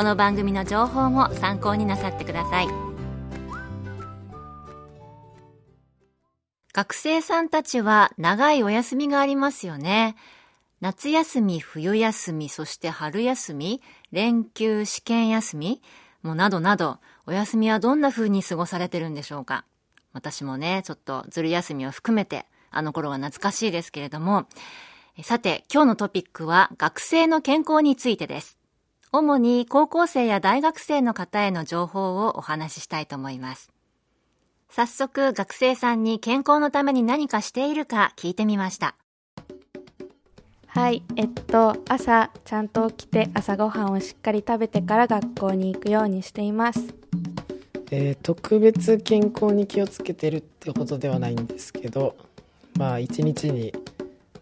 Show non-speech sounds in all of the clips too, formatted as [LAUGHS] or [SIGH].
この番組の情報も参考になさってください。学生さんたちは長いお休みがありますよね。夏休み、冬休み、そして春休み、連休、試験休み、もうなどなど、お休みはどんな風に過ごされてるんでしょうか？私もね、ちょっとずる休みを含めてあの頃は懐かしいですけれども、さて、今日のトピックは学生の健康についてです。主に高校生や大学生の方への情報をお話ししたいと思います。早速、学生さんに健康のために何かしているか聞いてみました。はい、えっと、朝ちゃんと起きて朝ごはんをしっかり食べてから学校に行くようにしています。えー、特別健康に気をつけてるってほどではないんですけど、まあ一日に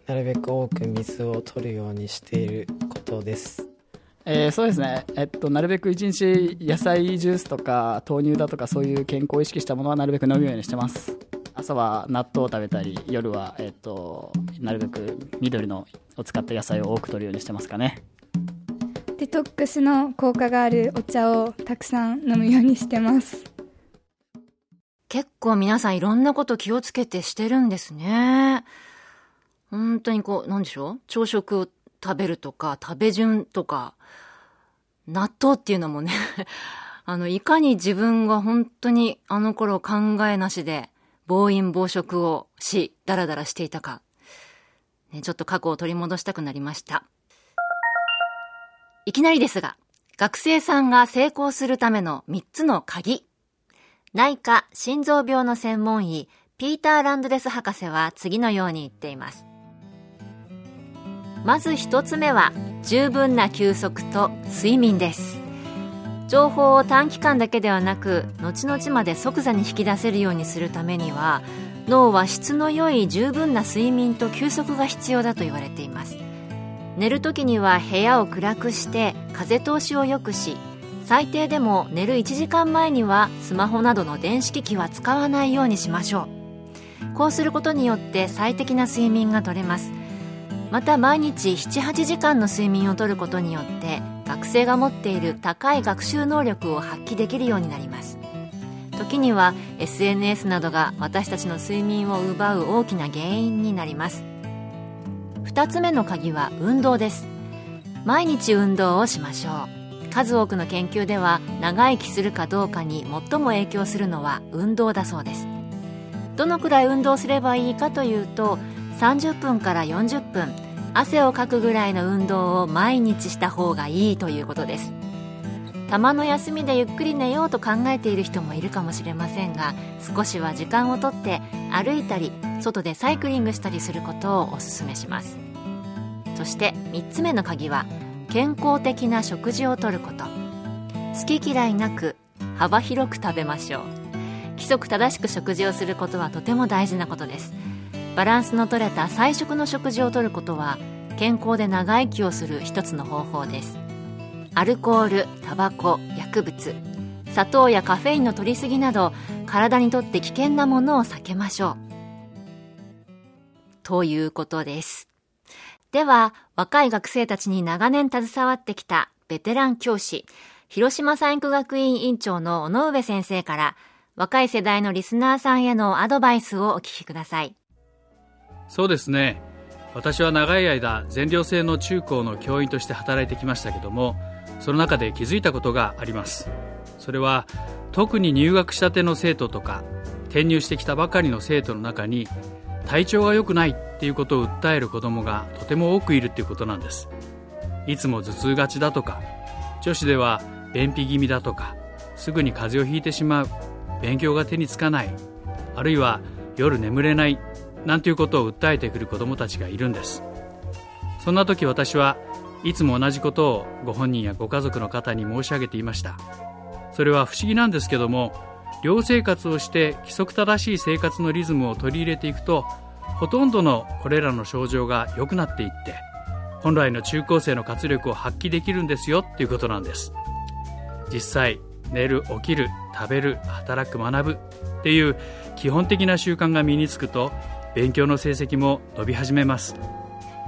なるべく多く水を取るようにしていることです。えー、そうですね、えっと、なるべく一日野菜ジュースとか豆乳だとかそういう健康を意識したものはなるべく飲むようにしてます。朝は納豆を食べたり夜は、えっと、なるべく緑のを使った野菜を多く取るようにしてますかね。デトックスの効果があるお茶をたくさん飲むようにしてます。結構皆さんいろんなこと気をつけてしてるんですね。本当にこう、なんでしょう？朝食を食べるとか、食べ順とか、納豆っていうのもね [LAUGHS] あの、いかに自分が本当にあの頃考えなしで、暴飲暴食をし、ダラダラしていたか。ね、ちょっと過去を取り戻したくなりました。いきなりですが、学生さんが成功するための3つの鍵。内科心臓病の専門医ピーター・ランドレス博士は次のように言っていますまず一つ目は十分な休息と睡眠です。情報を短期間だけではなく後々まで即座に引き出せるようにするためには脳は質の良い十分な睡眠と休息が必要だと言われています。寝る時には部屋を暗くして風通しを良くし最低でも寝る1時間前にはスマホなどの電子機器は使わないようにしましょう。こうすることによって最適な睡眠がとれます。また毎日78時間の睡眠をとることによって学生が持っている高い学習能力を発揮できるようになります。時には SNS などが私たちの睡眠を奪う大きな原因になります。2つ目の鍵は運動です。毎日運動をしましょう。数多くの研究では長生きするかどうかに最も影響するのは運動だそうです。どのくらい運動すればいいかというと30分から40分汗をかくぐらいの運動を毎日した方がいいということです。たまの休みでゆっくり寝ようと考えている人もいるかもしれませんが少しは時間をとって歩いたり外でサイクリングしたりすることをお勧めします。そして3つ目の鍵は健康的な食事をとること。好き嫌いなく幅広く食べましょう。規則正しく食事をすることはとても大事なことです。バランスのとれた菜食の食事をとることは健康で長生きをする一つの方法です。アルコールタバコ薬物砂糖やカフェインの摂りすぎなど体にとって危険なものを避けましょう。ということです。では、若い学生たちに長年携わってきたベテラン教師、広島産育学院院長の尾上先生から、若い世代のリスナーさんへのアドバイスをお聞きください。そうですね。私は長い間、全寮制の中高の教員として働いてきましたけども、その中で気づいたことがあります。それは、特に入学したての生徒とか転入してきたばかりの生徒の中に体調が良くないっていうことを訴える子供がとても多くいるっていうことなんですいつも頭痛がちだとか女子では便秘気味だとかすぐに風邪をひいてしまう勉強が手につかないあるいは夜眠れないなんていうことを訴えてくる子どもたちがいるんです。そんな時私はいつも同じことをご本人やご家族の方に申し上げていました。それは不思議なんですけども寮生活をして規則正しい生活のリズムを取り入れていくとほとんどのこれらの症状が良くなっていって本来の中高生の活力を発揮できるんですよっていうことなんです。実際寝る起きる食べる働く学ぶっていう基本的な習慣が身につくと勉強の成績も伸び始めます。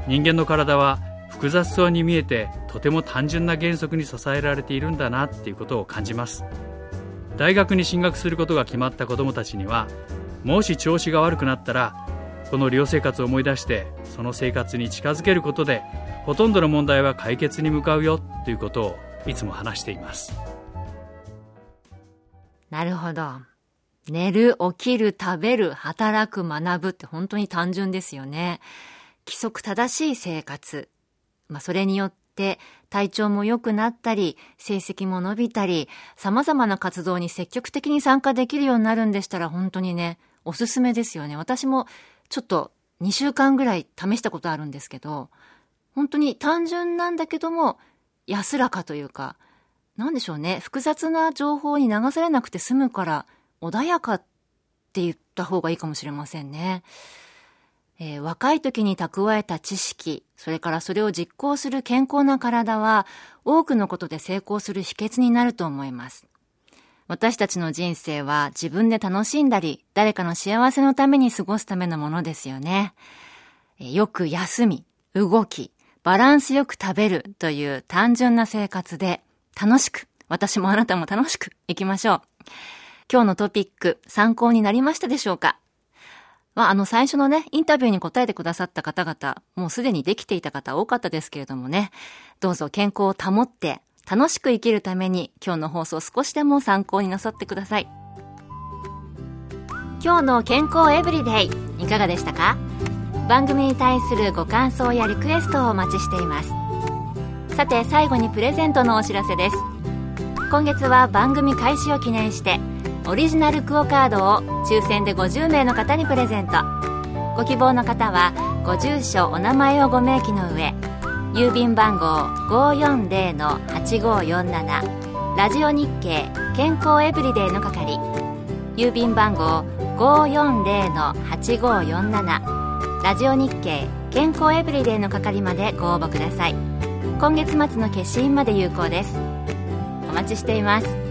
人間の体は複雑そうに見えてとても単純な原則に支えられているんだなっていうことを感じます。大学に進学することが決まった子どもたちにはもし調子が悪くなったらこの寮生活を思い出してその生活に近づけることでほとんどの問題は解決に向かうよということをいつも話しています。なるほど。寝る、起きる、食べる、働く、学ぶって本当に単純ですよね。規則正しい生活。まあ、それによって体調も良くなったり、成績も伸びたり、様々な活動に積極的に参加できるようになるんでしたら本当にね、おすすめですよね。私もちょっと2週間ぐらい試したことあるんですけど、本当に単純なんだけども安らかというか、なんでしょうね、複雑な情報に流されなくて済むから穏やかって言った方がいいかもしれませんね。えー、若い時に蓄えた知識、それからそれを実行する健康な体は多くのことで成功する秘訣になると思います。私たちの人生は自分で楽しんだり、誰かの幸せのために過ごすためのものですよね。よく休み、動き、バランスよく食べるという単純な生活で楽しく、私もあなたも楽しく行きましょう。今日のトピック参考になりましたでしょうか？まあ、あの最初のね、インタビューに答えてくださった方々、もうすでにできていた方多かったですけれどもね、どうぞ健康を保って楽しく生きるために今日の放送少しでも参考になさってください。今日の健康エブリデイいかがでしたか？番組に対するご感想やリクエストをお待ちしています。さて最後にプレゼントのお知らせです今月は番組開始を記念してオリジナルクオカードを抽選で50名の方にプレゼント。ご希望の方はご住所お名前をご明記の上郵便番号540-8547ラジオ日経健康エブリデイの係郵便番号540-8547ラジオ日経健康エブリデイの係までご応募ください。今月末の消印まで有効です。お待ちしています。